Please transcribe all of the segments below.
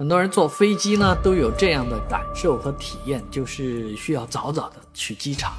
很多人坐飞机呢都有这样的感受和体验，就是需要早早的去机场，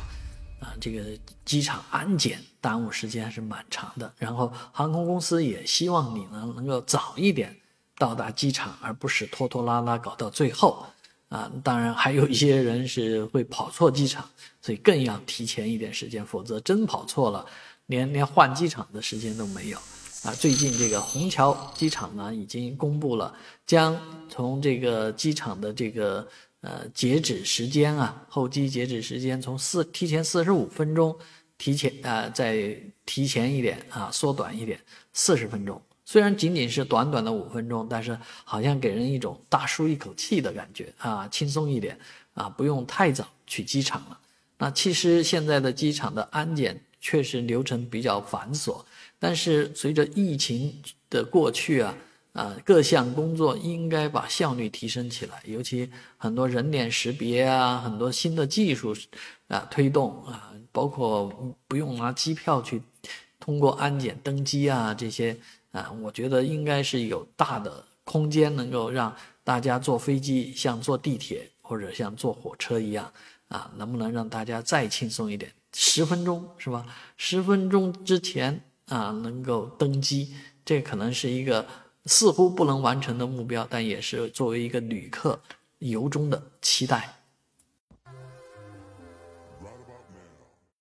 啊，这个机场安检耽误时间还是蛮长的。然后航空公司也希望你呢能够早一点到达机场，而不是拖拖拉拉搞到最后。啊，当然还有一些人是会跑错机场，所以更要提前一点时间，否则真跑错了，连连换机场的时间都没有。啊，最近这个虹桥机场呢，已经公布了，将从这个机场的这个呃截止时间啊，候机截止时间从四提前四十五分钟，提前啊再提前一点啊，缩短一点四十分钟。虽然仅仅是短短的五分钟，但是好像给人一种大舒一口气的感觉啊，轻松一点啊，不用太早去机场了。那其实现在的机场的安检确实流程比较繁琐。但是随着疫情的过去啊，啊各项工作应该把效率提升起来，尤其很多人脸识别啊，很多新的技术啊推动啊，包括不用拿机票去通过安检登机啊这些啊，我觉得应该是有大的空间能够让大家坐飞机像坐地铁或者像坐火车一样啊，能不能让大家再轻松一点？十分钟是吧？十分钟之前。啊，能够登机，这可能是一个似乎不能完成的目标，但也是作为一个旅客由衷的期待。